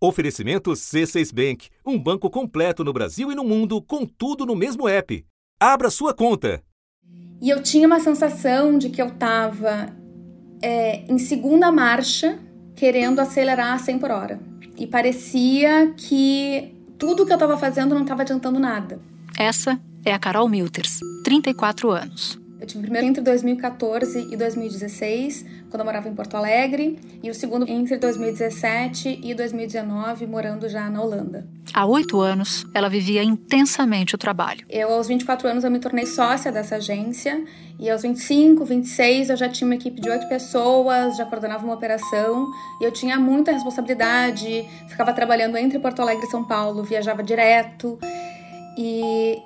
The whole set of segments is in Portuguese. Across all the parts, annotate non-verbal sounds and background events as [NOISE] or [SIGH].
Oferecimento C6 Bank, um banco completo no Brasil e no mundo, com tudo no mesmo app. Abra sua conta. E eu tinha uma sensação de que eu estava é, em segunda marcha, querendo acelerar a 100 por hora. E parecia que tudo que eu estava fazendo não estava adiantando nada. Essa é a Carol Milters, 34 anos. Eu tive primeiro entre 2014 e 2016, quando eu morava em Porto Alegre, e o segundo entre 2017 e 2019, morando já na Holanda. Há oito anos, ela vivia intensamente o trabalho. Eu, aos 24 anos, eu me tornei sócia dessa agência, e aos 25, 26, eu já tinha uma equipe de oito pessoas, já coordenava uma operação, e eu tinha muita responsabilidade, ficava trabalhando entre Porto Alegre e São Paulo, viajava direto, e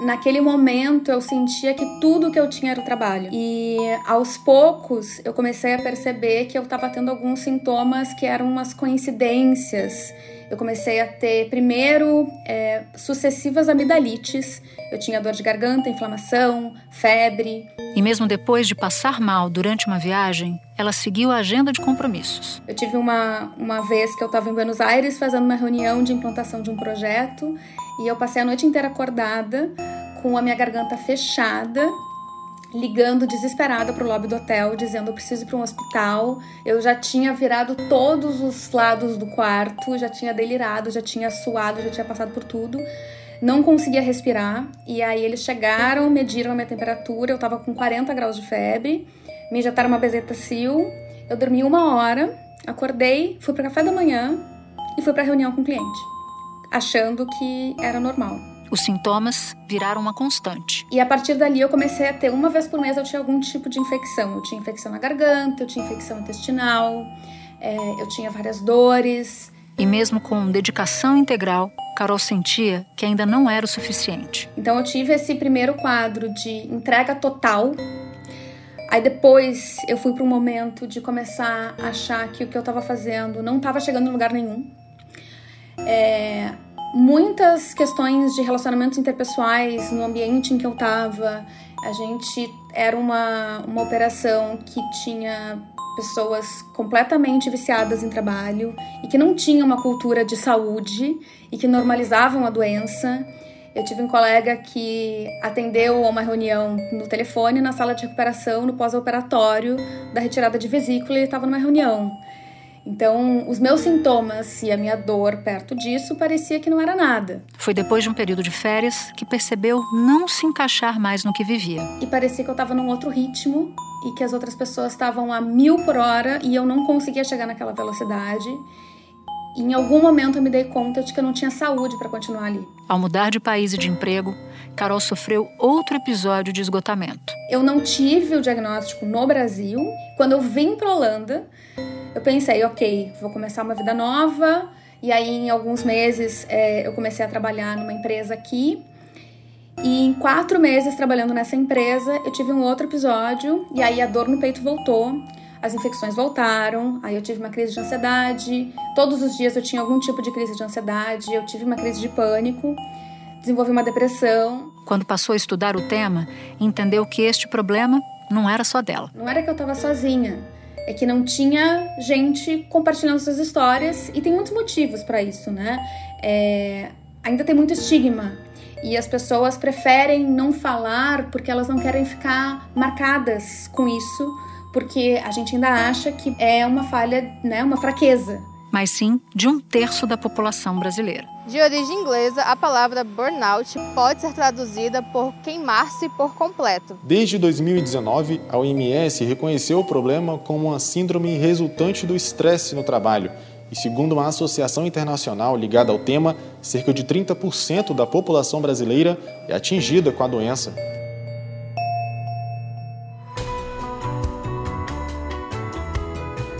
naquele momento eu sentia que tudo que eu tinha era o trabalho. E aos poucos eu comecei a perceber que eu estava tendo alguns sintomas que eram umas coincidências. Eu comecei a ter, primeiro, é, sucessivas amidalites. Eu tinha dor de garganta, inflamação, febre. E mesmo depois de passar mal durante uma viagem, ela seguiu a agenda de compromissos. Eu tive uma, uma vez que eu estava em Buenos Aires fazendo uma reunião de implantação de um projeto e eu passei a noite inteira acordada, com a minha garganta fechada, ligando desesperada para o lobby do hotel, dizendo eu preciso ir para um hospital. Eu já tinha virado todos os lados do quarto, já tinha delirado, já tinha suado, já tinha passado por tudo. Não conseguia respirar. E aí eles chegaram, mediram a minha temperatura, eu estava com 40 graus de febre, me injetaram uma bezetacil. Eu dormi uma hora, acordei, fui para café da manhã e fui para reunião com o cliente achando que era normal. Os sintomas viraram uma constante. E a partir dali eu comecei a ter uma vez por mês eu tinha algum tipo de infecção. Eu tinha infecção na garganta, eu tinha infecção intestinal, é, eu tinha várias dores. E mesmo com dedicação integral, Carol sentia que ainda não era o suficiente. Então eu tive esse primeiro quadro de entrega total. Aí depois eu fui para um momento de começar a achar que o que eu estava fazendo não estava chegando em lugar nenhum. É, muitas questões de relacionamentos interpessoais no ambiente em que eu estava. A gente era uma, uma operação que tinha pessoas completamente viciadas em trabalho e que não tinham uma cultura de saúde e que normalizavam a doença. Eu tive um colega que atendeu a uma reunião no telefone, na sala de recuperação, no pós-operatório da retirada de vesícula, e ele estava numa reunião. Então, os meus sintomas e a minha dor perto disso parecia que não era nada. Foi depois de um período de férias que percebeu não se encaixar mais no que vivia. E parecia que eu estava num outro ritmo e que as outras pessoas estavam a mil por hora e eu não conseguia chegar naquela velocidade. E em algum momento eu me dei conta de que eu não tinha saúde para continuar ali. Ao mudar de país e de emprego, Carol sofreu outro episódio de esgotamento. Eu não tive o diagnóstico no Brasil. Quando eu vim para Holanda, eu pensei, ok, vou começar uma vida nova. E aí, em alguns meses, é, eu comecei a trabalhar numa empresa aqui. E em quatro meses trabalhando nessa empresa, eu tive um outro episódio. E aí a dor no peito voltou, as infecções voltaram. Aí eu tive uma crise de ansiedade. Todos os dias eu tinha algum tipo de crise de ansiedade. Eu tive uma crise de pânico. Desenvolvi uma depressão. Quando passou a estudar o tema, entendeu que este problema não era só dela. Não era que eu estava sozinha é que não tinha gente compartilhando suas histórias e tem muitos motivos para isso, né? É, ainda tem muito estigma e as pessoas preferem não falar porque elas não querem ficar marcadas com isso, porque a gente ainda acha que é uma falha, né, uma fraqueza mas sim de um terço da população brasileira. De origem inglesa, a palavra burnout pode ser traduzida por queimar-se por completo. Desde 2019, a OMS reconheceu o problema como uma síndrome resultante do estresse no trabalho. E segundo uma associação internacional ligada ao tema, cerca de 30% da população brasileira é atingida com a doença.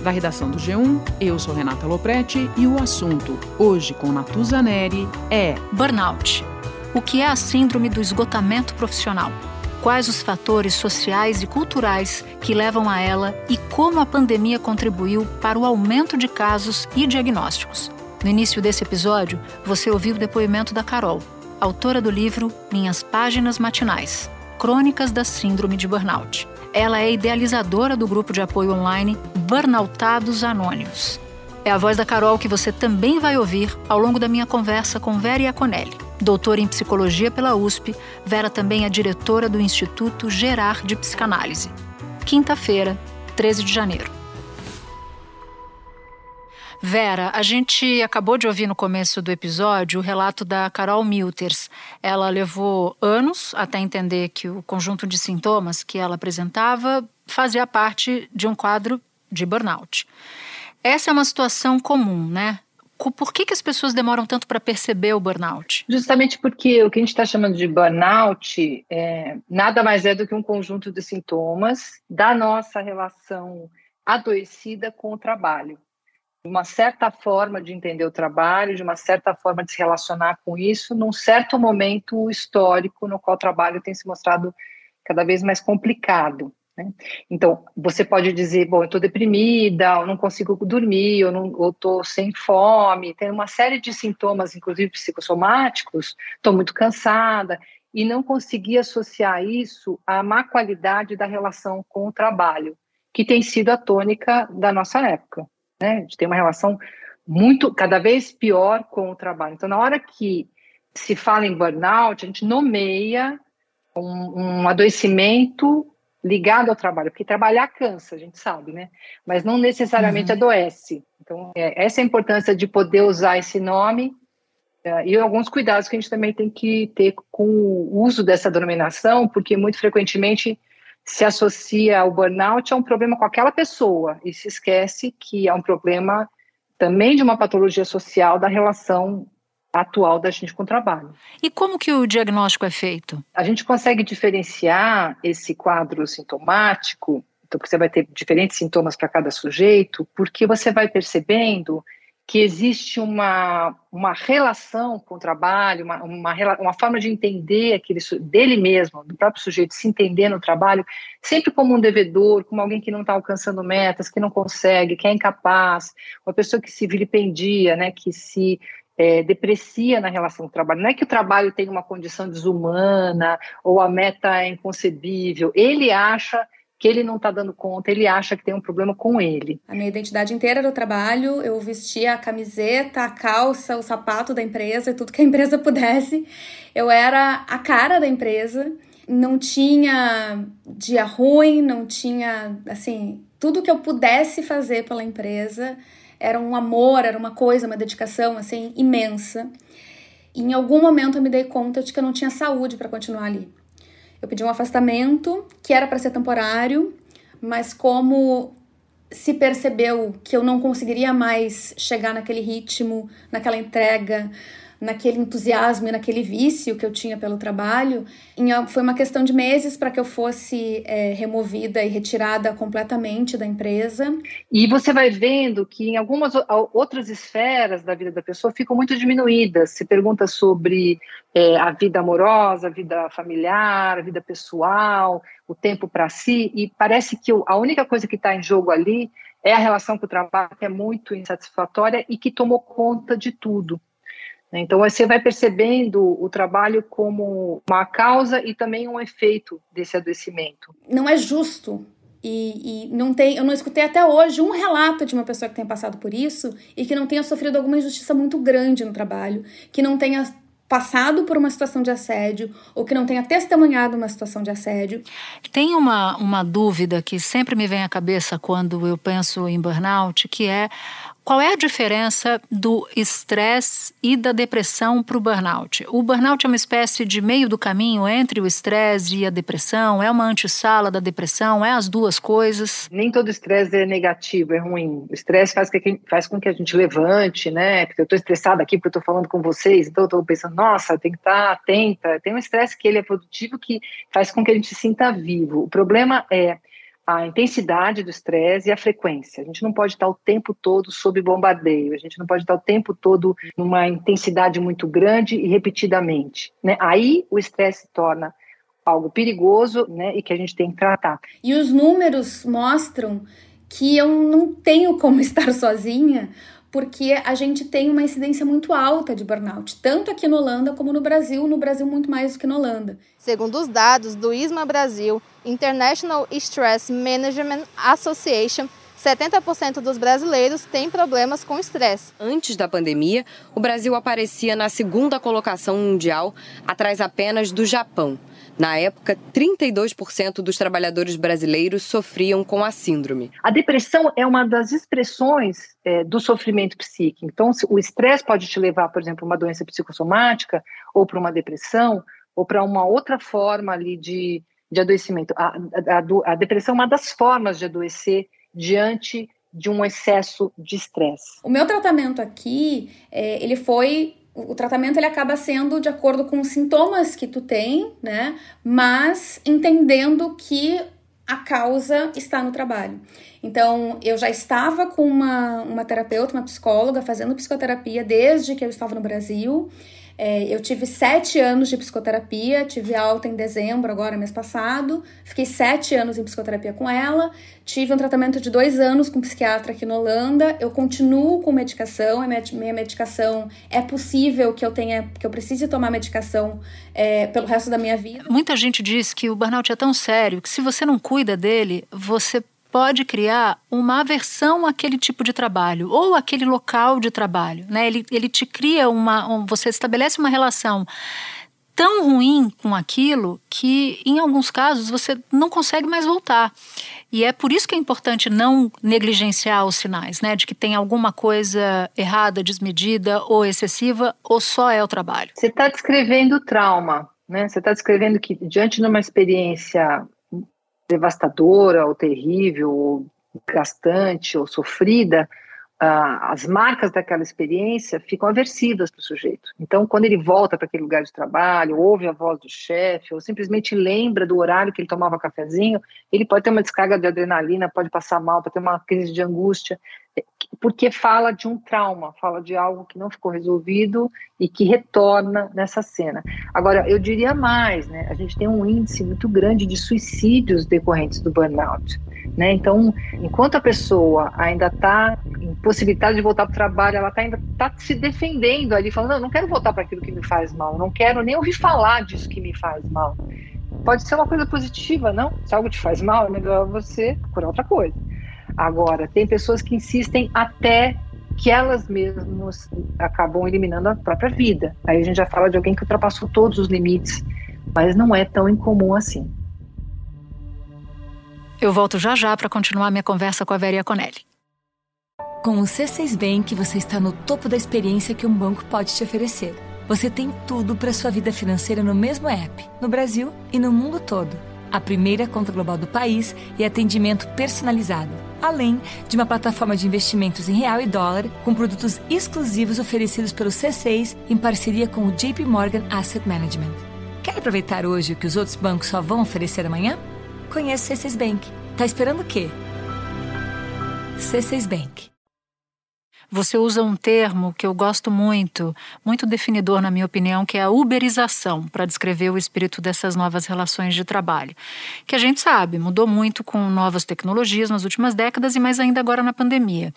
Da redação do G1, eu sou Renata Loprete e o assunto, hoje com Natuza Neri, é Burnout. O que é a síndrome do esgotamento profissional? Quais os fatores sociais e culturais que levam a ela e como a pandemia contribuiu para o aumento de casos e diagnósticos? No início desse episódio, você ouviu o depoimento da Carol, autora do livro Minhas Páginas Matinais Crônicas da Síndrome de Burnout. Ela é idealizadora do grupo de apoio online Burnoutados Anônimos. É a voz da Carol que você também vai ouvir ao longo da minha conversa com Vera Iaconelli. Doutora em psicologia pela USP, Vera também é diretora do Instituto Gerar de Psicanálise. Quinta-feira, 13 de janeiro. Vera, a gente acabou de ouvir no começo do episódio o relato da Carol Milters. Ela levou anos até entender que o conjunto de sintomas que ela apresentava fazia parte de um quadro de burnout. Essa é uma situação comum, né? Por que, que as pessoas demoram tanto para perceber o burnout? Justamente porque o que a gente está chamando de burnout é, nada mais é do que um conjunto de sintomas da nossa relação adoecida com o trabalho uma certa forma de entender o trabalho, de uma certa forma de se relacionar com isso, num certo momento histórico no qual o trabalho tem se mostrado cada vez mais complicado. Né? Então, você pode dizer, bom, eu estou deprimida, eu não consigo dormir, eu estou sem fome, tem uma série de sintomas, inclusive psicossomáticos, estou muito cansada, e não conseguir associar isso à má qualidade da relação com o trabalho, que tem sido a tônica da nossa época né? A gente tem uma relação muito, cada vez pior com o trabalho. Então, na hora que se fala em burnout, a gente nomeia um, um adoecimento ligado ao trabalho, porque trabalhar cansa, a gente sabe, né? Mas não necessariamente uhum. adoece. Então, é, essa é a importância de poder usar esse nome é, e alguns cuidados que a gente também tem que ter com o uso dessa denominação, porque muito frequentemente se associa o burnout a um problema com aquela pessoa e se esquece que é um problema também de uma patologia social da relação atual da gente com o trabalho. E como que o diagnóstico é feito? A gente consegue diferenciar esse quadro sintomático, então você vai ter diferentes sintomas para cada sujeito, porque você vai percebendo que existe uma, uma relação com o trabalho, uma, uma, uma forma de entender aquele, dele mesmo, do próprio sujeito se entender no trabalho, sempre como um devedor, como alguém que não está alcançando metas, que não consegue, que é incapaz, uma pessoa que se vilipendia, né, que se é, deprecia na relação com o trabalho. Não é que o trabalho tem uma condição desumana ou a meta é inconcebível. Ele acha que ele não está dando conta, ele acha que tem um problema com ele. A minha identidade inteira era o trabalho, eu vestia a camiseta, a calça, o sapato da empresa e tudo que a empresa [LAUGHS] pudesse. Eu era a cara da empresa, não tinha dia ruim, não tinha, assim, tudo que eu pudesse fazer pela empresa era um amor, era uma coisa, uma dedicação, assim, imensa. E em algum momento eu me dei conta de que eu não tinha saúde para continuar ali. Eu pedi um afastamento, que era para ser temporário, mas como se percebeu que eu não conseguiria mais chegar naquele ritmo, naquela entrega, naquele entusiasmo e naquele vício que eu tinha pelo trabalho, foi uma questão de meses para que eu fosse é, removida e retirada completamente da empresa. E você vai vendo que em algumas outras esferas da vida da pessoa ficam muito diminuídas. Se pergunta sobre é, a vida amorosa, a vida familiar, a vida pessoal, o tempo para si, e parece que a única coisa que está em jogo ali é a relação com o trabalho, que é muito insatisfatória e que tomou conta de tudo. Né? Então, você vai percebendo o trabalho como uma causa e também um efeito desse adoecimento. Não é justo. E, e, não tem, eu não escutei até hoje um relato de uma pessoa que tenha passado por isso e que não tenha sofrido alguma injustiça muito grande no trabalho, que não tenha passado por uma situação de assédio ou que não tenha testemunhado uma situação de assédio. Tem uma, uma dúvida que sempre me vem à cabeça quando eu penso em burnout, que é qual é a diferença do estresse e da depressão para o burnout? O burnout é uma espécie de meio do caminho entre o estresse e a depressão? É uma antessala da depressão? É as duas coisas? Nem todo estresse é negativo, é ruim. O estresse faz, faz com que a gente levante, né? Porque eu estou estressada aqui porque eu estou falando com vocês, então eu estou pensando, nossa, tem que estar atenta. Tem um estresse que ele é produtivo que faz com que a gente se sinta vivo. O problema é a intensidade do estresse e a frequência. A gente não pode estar o tempo todo sob bombardeio, a gente não pode estar o tempo todo numa intensidade muito grande e repetidamente. Né? Aí o estresse se torna algo perigoso né, e que a gente tem que tratar. E os números mostram que eu não tenho como [LAUGHS] estar sozinha, porque a gente tem uma incidência muito alta de burnout, tanto aqui na Holanda como no Brasil, no Brasil muito mais do que na Holanda. Segundo os dados do ISMA Brasil, International Stress Management Association, 70% dos brasileiros têm problemas com estresse. Antes da pandemia, o Brasil aparecia na segunda colocação mundial, atrás apenas do Japão. Na época, 32% dos trabalhadores brasileiros sofriam com a síndrome. A depressão é uma das expressões é, do sofrimento psíquico. Então, o estresse pode te levar, por exemplo, a uma doença psicossomática, ou para uma depressão, ou para uma outra forma ali de, de adoecimento. A, a, a depressão é uma das formas de adoecer diante de um excesso de estresse. O meu tratamento aqui, é, ele foi o tratamento ele acaba sendo de acordo com os sintomas que tu tem, né? Mas entendendo que a causa está no trabalho. Então, eu já estava com uma, uma terapeuta, uma psicóloga, fazendo psicoterapia desde que eu estava no Brasil. É, eu tive sete anos de psicoterapia, tive alta em dezembro, agora mês passado. Fiquei sete anos em psicoterapia com ela. Tive um tratamento de dois anos com um psiquiatra aqui na Holanda. Eu continuo com medicação. A minha medicação é possível que eu tenha, que eu precise tomar medicação é, pelo resto da minha vida. Muita gente diz que o burnout é tão sério que se você não cuida dele, você pode criar uma aversão àquele tipo de trabalho ou aquele local de trabalho. Né? Ele, ele te cria uma. Um, você estabelece uma relação tão ruim com aquilo que, em alguns casos, você não consegue mais voltar. E é por isso que é importante não negligenciar os sinais, né? De que tem alguma coisa errada, desmedida ou excessiva, ou só é o trabalho. Você está descrevendo trauma, né? Você está descrevendo que, diante de uma experiência devastadora ou terrível ou gastante ou sofrida, as marcas daquela experiência ficam aversivas para o sujeito. Então, quando ele volta para aquele lugar de trabalho, ouve a voz do chefe, ou simplesmente lembra do horário que ele tomava cafezinho, ele pode ter uma descarga de adrenalina, pode passar mal, pode ter uma crise de angústia, porque fala de um trauma, fala de algo que não ficou resolvido e que retorna nessa cena. Agora, eu diria mais, né? A gente tem um índice muito grande de suicídios decorrentes do burnout. Né? Então, enquanto a pessoa ainda está impossibilitada de voltar para o trabalho, ela tá ainda está se defendendo ali, falando: não, não quero voltar para aquilo que me faz mal, não quero nem ouvir falar disso que me faz mal. Pode ser uma coisa positiva, não? Se algo te faz mal, é melhor você procurar outra coisa. Agora, tem pessoas que insistem até que elas mesmas acabam eliminando a própria vida. Aí a gente já fala de alguém que ultrapassou todos os limites, mas não é tão incomum assim. Eu volto já já para continuar minha conversa com a Veria Conelli. Com o C6 Bank, você está no topo da experiência que um banco pode te oferecer. Você tem tudo para sua vida financeira no mesmo app, no Brasil e no mundo todo a primeira conta global do país e atendimento personalizado, além de uma plataforma de investimentos em real e dólar com produtos exclusivos oferecidos pelo C6 em parceria com o JP Morgan Asset Management. Quer aproveitar hoje o que os outros bancos só vão oferecer amanhã? Conheça o C6 Bank. Tá esperando o quê? C6 Bank. Você usa um termo que eu gosto muito, muito definidor, na minha opinião, que é a uberização, para descrever o espírito dessas novas relações de trabalho. Que a gente sabe, mudou muito com novas tecnologias nas últimas décadas e mais ainda agora na pandemia.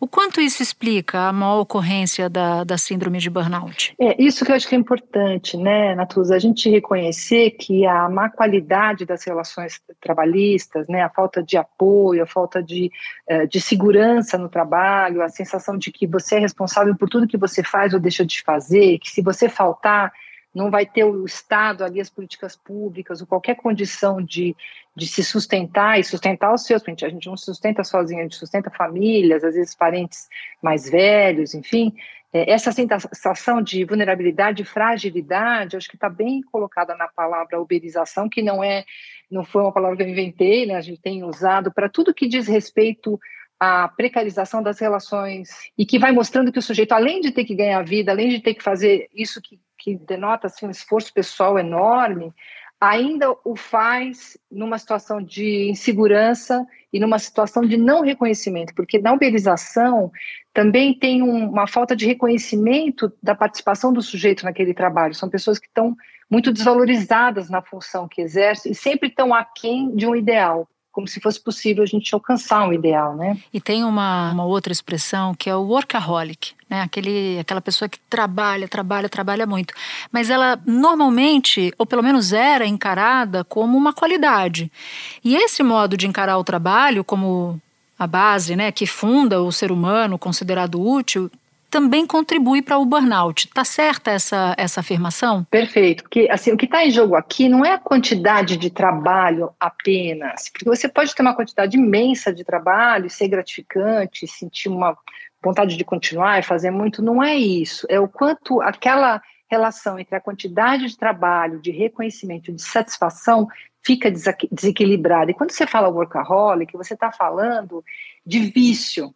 O quanto isso explica a maior ocorrência da, da síndrome de burnout? É, isso que eu acho que é importante, né, Natuza? A gente reconhecer que a má qualidade das relações trabalhistas, né, a falta de apoio, a falta de, eh, de segurança no trabalho, a sensação de que você é responsável por tudo que você faz ou deixa de fazer, que se você faltar, não vai ter o Estado ali, as políticas públicas, ou qualquer condição de, de se sustentar e sustentar os seus, a gente não se sustenta sozinho, a gente sustenta famílias, às vezes parentes mais velhos, enfim. É, essa sensação de vulnerabilidade, de fragilidade, acho que está bem colocada na palavra uberização, que não é, não foi uma palavra que eu inventei, né? A gente tem usado para tudo que diz respeito a precarização das relações e que vai mostrando que o sujeito, além de ter que ganhar vida, além de ter que fazer isso que, que denota assim, um esforço pessoal enorme, ainda o faz numa situação de insegurança e numa situação de não reconhecimento, porque na uberização também tem um, uma falta de reconhecimento da participação do sujeito naquele trabalho. São pessoas que estão muito desvalorizadas na função que exercem e sempre estão aquém de um ideal como se fosse possível a gente alcançar um ideal, né? E tem uma, uma outra expressão que é o workaholic, né? Aquele, aquela pessoa que trabalha, trabalha, trabalha muito. Mas ela normalmente, ou pelo menos era encarada como uma qualidade. E esse modo de encarar o trabalho como a base, né, que funda o ser humano considerado útil, também contribui para o burnout. Está certa essa, essa afirmação? Perfeito. Porque assim, o que está em jogo aqui não é a quantidade de trabalho apenas, porque você pode ter uma quantidade imensa de trabalho, ser gratificante, sentir uma vontade de continuar e fazer muito. Não é isso. É o quanto aquela relação entre a quantidade de trabalho, de reconhecimento, de satisfação fica desequilibrada. E quando você fala workaholic, você está falando de vício,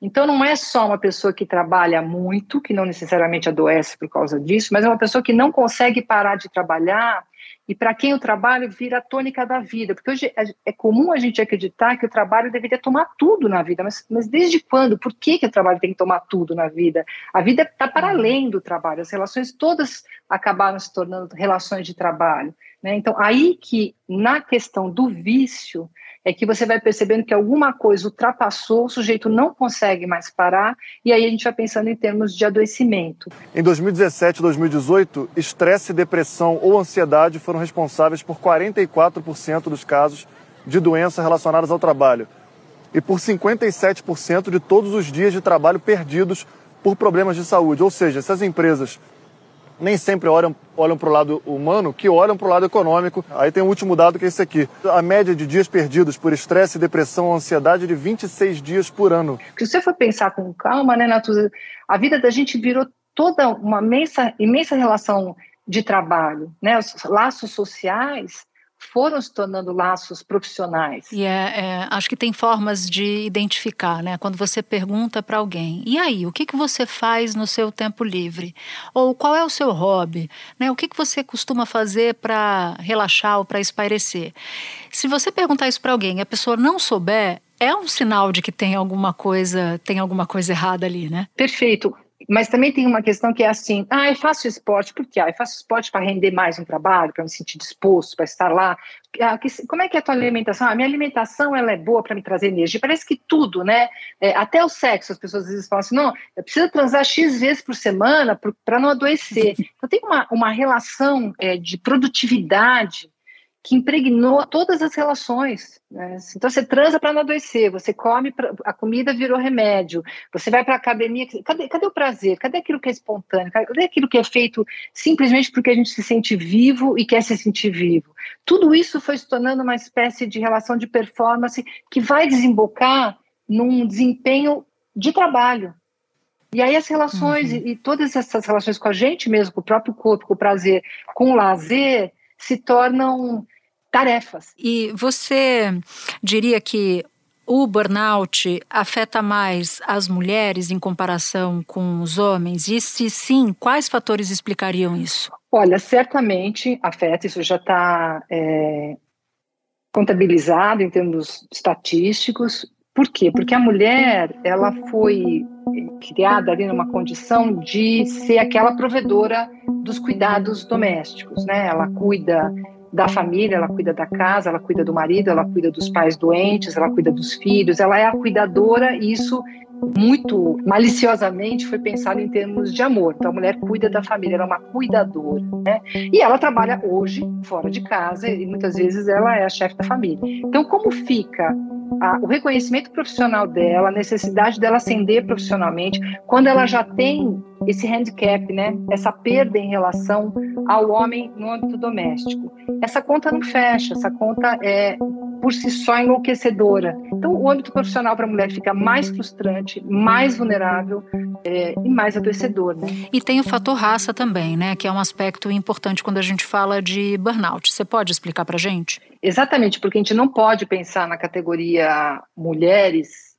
então, não é só uma pessoa que trabalha muito, que não necessariamente adoece por causa disso, mas é uma pessoa que não consegue parar de trabalhar e para quem o trabalho vira a tônica da vida. Porque hoje é comum a gente acreditar que o trabalho deveria tomar tudo na vida, mas, mas desde quando? Por que, que o trabalho tem que tomar tudo na vida? A vida está para além do trabalho, as relações todas acabaram se tornando relações de trabalho. Né? Então, aí que, na questão do vício, é que você vai percebendo que alguma coisa ultrapassou, o sujeito não consegue mais parar, e aí a gente vai pensando em termos de adoecimento. Em 2017 e 2018, estresse, depressão ou ansiedade foram responsáveis por 44% dos casos de doenças relacionadas ao trabalho e por 57% de todos os dias de trabalho perdidos por problemas de saúde. Ou seja, se as empresas nem sempre olham, olham para o lado humano, que olham para o lado econômico. Aí tem o último dado que é esse aqui. A média de dias perdidos por estresse, depressão ansiedade de 26 dias por ano. Se você for pensar com calma, né, Natuza, a vida da gente virou toda uma imensa, imensa relação de trabalho, né? Os laços sociais foram se tornando laços profissionais. E é, é, acho que tem formas de identificar, né? Quando você pergunta para alguém, e aí, o que, que você faz no seu tempo livre? Ou qual é o seu hobby? Né? O que, que você costuma fazer para relaxar ou para espairecer? Se você perguntar isso para alguém e a pessoa não souber, é um sinal de que tem alguma coisa, tem alguma coisa errada ali, né? Perfeito. Mas também tem uma questão que é assim: ah, eu faço esporte, por quê? Ah, eu faço esporte para render mais no trabalho, para me sentir disposto, para estar lá. Ah, que, como é que é a tua alimentação? Ah, minha alimentação ela é boa para me trazer energia. Parece que tudo, né? É, até o sexo, as pessoas às vezes falam assim: não, eu preciso transar X vezes por semana para não adoecer. [LAUGHS] Então tem uma, uma relação é, de produtividade que impregnou todas as relações. Né? Então você transa para não adoecer, você come, pra, a comida virou remédio, você vai para a academia. Cadê, cadê o prazer? Cadê aquilo que é espontâneo? Cadê aquilo que é feito simplesmente porque a gente se sente vivo e quer se sentir vivo? Tudo isso foi se tornando uma espécie de relação de performance que vai desembocar num desempenho de trabalho. E aí as relações uhum. e, e todas essas relações com a gente mesmo, com o próprio corpo, com o prazer, com o lazer, se tornam tarefas. E você diria que o burnout afeta mais as mulheres em comparação com os homens? E se sim, quais fatores explicariam isso? Olha, certamente afeta, isso já está é, contabilizado em termos estatísticos. Por quê? Porque a mulher, ela foi criada ali numa condição de ser aquela provedora dos cuidados domésticos, né? Ela cuida da família, ela cuida da casa, ela cuida do marido, ela cuida dos pais doentes, ela cuida dos filhos, ela é a cuidadora e isso muito maliciosamente foi pensado em termos de amor. Então a mulher cuida da família, ela é uma cuidadora, né? E ela trabalha hoje fora de casa e muitas vezes ela é a chefe da família. Então como fica a, o reconhecimento profissional dela, a necessidade dela ascender profissionalmente, quando ela já tem esse handicap, né? Essa perda em relação ao homem no âmbito doméstico. Essa conta não fecha, essa conta é por si só enlouquecedora. Então, o âmbito profissional para a mulher fica mais frustrante, mais vulnerável é, e mais adoecedor. Né? E tem o fator raça também, né? Que é um aspecto importante quando a gente fala de burnout. Você pode explicar para gente? Exatamente, porque a gente não pode pensar na categoria mulheres,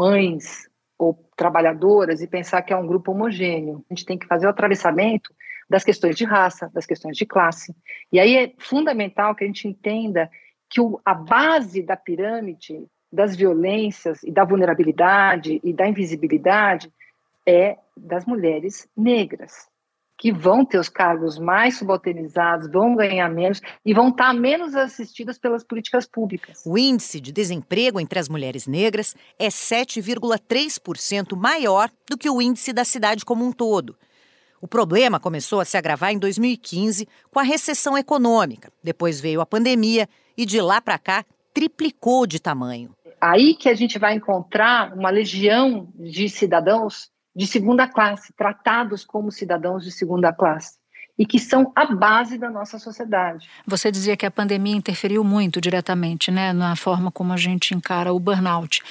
mães ou trabalhadoras e pensar que é um grupo homogêneo. A gente tem que fazer o atravessamento das questões de raça, das questões de classe. E aí é fundamental que a gente entenda que o, a base da pirâmide das violências e da vulnerabilidade e da invisibilidade é das mulheres negras, que vão ter os cargos mais subalternizados, vão ganhar menos e vão estar menos assistidas pelas políticas públicas. O índice de desemprego entre as mulheres negras é 7,3% maior do que o índice da cidade como um todo. O problema começou a se agravar em 2015 com a recessão econômica. Depois veio a pandemia e de lá para cá triplicou de tamanho. Aí que a gente vai encontrar uma legião de cidadãos de segunda classe, tratados como cidadãos de segunda classe e que são a base da nossa sociedade. Você dizia que a pandemia interferiu muito diretamente, né, na forma como a gente encara o burnout.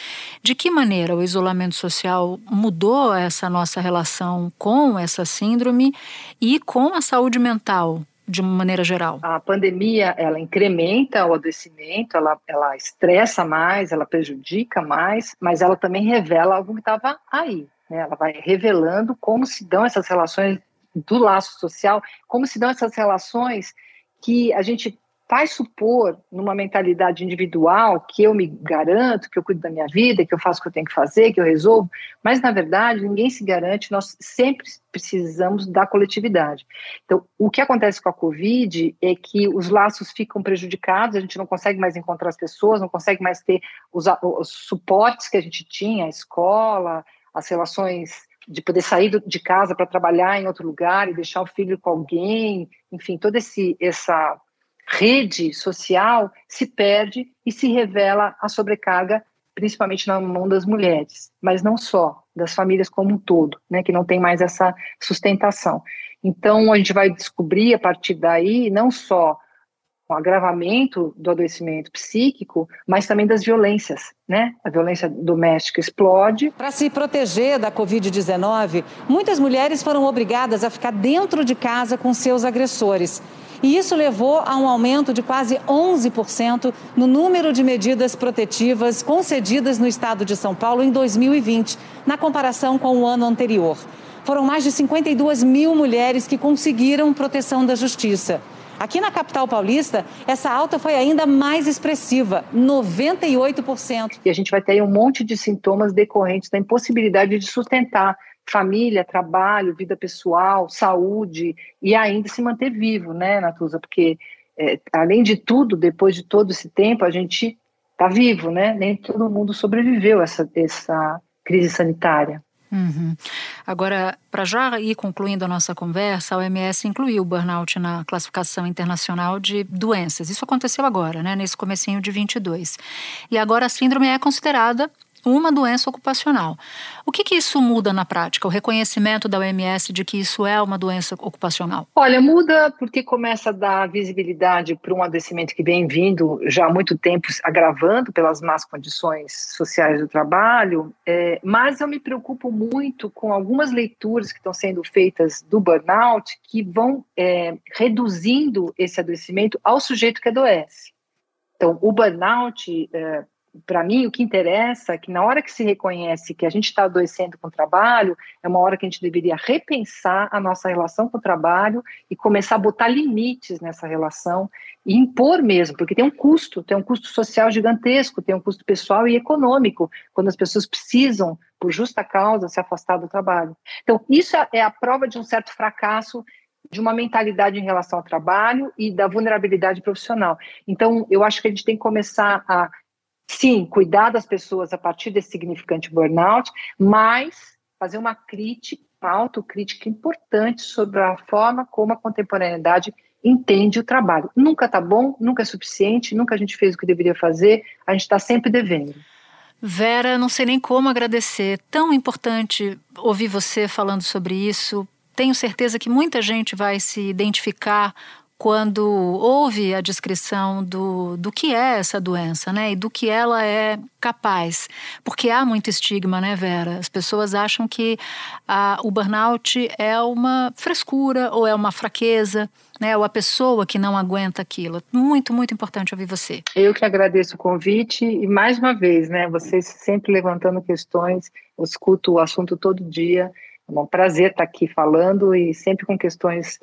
De que maneira o isolamento social mudou essa nossa relação com essa síndrome e com a saúde mental? De uma maneira geral? A pandemia, ela incrementa o adoecimento, ela, ela estressa mais, ela prejudica mais, mas ela também revela algo que estava aí. Né? Ela vai revelando como se dão essas relações do laço social, como se dão essas relações que a gente faz supor numa mentalidade individual que eu me garanto, que eu cuido da minha vida, que eu faço o que eu tenho que fazer, que eu resolvo, mas na verdade ninguém se garante, nós sempre precisamos da coletividade. Então, o que acontece com a Covid é que os laços ficam prejudicados, a gente não consegue mais encontrar as pessoas, não consegue mais ter os, os suportes que a gente tinha, a escola, as relações de poder sair de casa para trabalhar em outro lugar e deixar o filho com alguém, enfim, toda esse, essa rede social se perde e se revela a sobrecarga, principalmente na mão das mulheres, mas não só, das famílias como um todo, né, que não tem mais essa sustentação. Então, a gente vai descobrir a partir daí não só um agravamento do adoecimento psíquico, mas também das violências, né? A violência doméstica explode. Para se proteger da Covid-19, muitas mulheres foram obrigadas a ficar dentro de casa com seus agressores. E isso levou a um aumento de quase 11% no número de medidas protetivas concedidas no estado de São Paulo em 2020, na comparação com o ano anterior. Foram mais de 52 mil mulheres que conseguiram proteção da justiça. Aqui na capital paulista, essa alta foi ainda mais expressiva, 98%. E a gente vai ter um monte de sintomas decorrentes da impossibilidade de sustentar família, trabalho, vida pessoal, saúde e ainda se manter vivo, né, Natuza? Porque, é, além de tudo, depois de todo esse tempo, a gente está vivo, né? Nem todo mundo sobreviveu a essa, essa crise sanitária. Uhum. Agora, para já ir concluindo a nossa conversa, a OMS incluiu o burnout na classificação internacional de doenças. Isso aconteceu agora, né, nesse comecinho de 22. E agora a síndrome é considerada uma doença ocupacional. O que, que, isso muda na prática? O reconhecimento da OMS de que isso é uma doença ocupacional? Olha, muda porque começa a dar visibilidade para um adoecimento que vem vindo já há muito tempo, agravando pelas más condições sociais do trabalho, é, mas eu me preocupo muito com algumas leituras que estão sendo feitas do burnout que vão é, reduzindo esse adoecimento ao sujeito que adoece. Então, o burnout, é, para mim, o que interessa é que na hora que se reconhece que a gente está adoecendo com o trabalho, é uma hora que a gente deveria repensar a nossa relação com o trabalho e começar a botar limites nessa relação e impor mesmo, porque tem um custo, tem um custo social gigantesco, tem um custo pessoal e econômico, quando as pessoas precisam, por justa causa, se afastar do trabalho. Então, isso é a prova de um certo fracasso de uma mentalidade em relação ao trabalho e da vulnerabilidade profissional. Então, eu acho que a gente tem que começar a sim, cuidar das pessoas a partir desse significante burnout, mas fazer uma crítica, uma autocrítica importante sobre a forma como a contemporaneidade entende o trabalho. Nunca está bom, nunca é suficiente, nunca a gente fez o que deveria fazer, a gente está sempre devendo. Vera, não sei nem como agradecer. Tão importante ouvir você falando sobre isso. Tenho certeza que muita gente vai se identificar quando houve a descrição do, do que é essa doença, né? E do que ela é capaz. Porque há muito estigma, né, Vera? As pessoas acham que a, o burnout é uma frescura ou é uma fraqueza, né? Ou a pessoa que não aguenta aquilo. Muito, muito importante ouvir você. Eu que agradeço o convite e mais uma vez, né? Vocês sempre levantando questões, eu escuto o assunto todo dia. É um prazer estar aqui falando e sempre com questões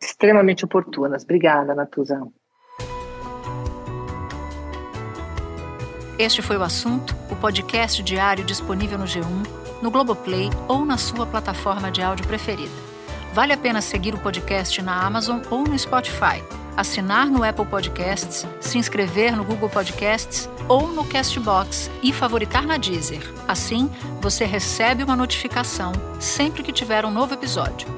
extremamente oportunas. Obrigada, Natuzão. Este foi o assunto, o podcast diário disponível no G1, no Globoplay ou na sua plataforma de áudio preferida. Vale a pena seguir o podcast na Amazon ou no Spotify, assinar no Apple Podcasts, se inscrever no Google Podcasts ou no Castbox e favoritar na Deezer. Assim, você recebe uma notificação sempre que tiver um novo episódio.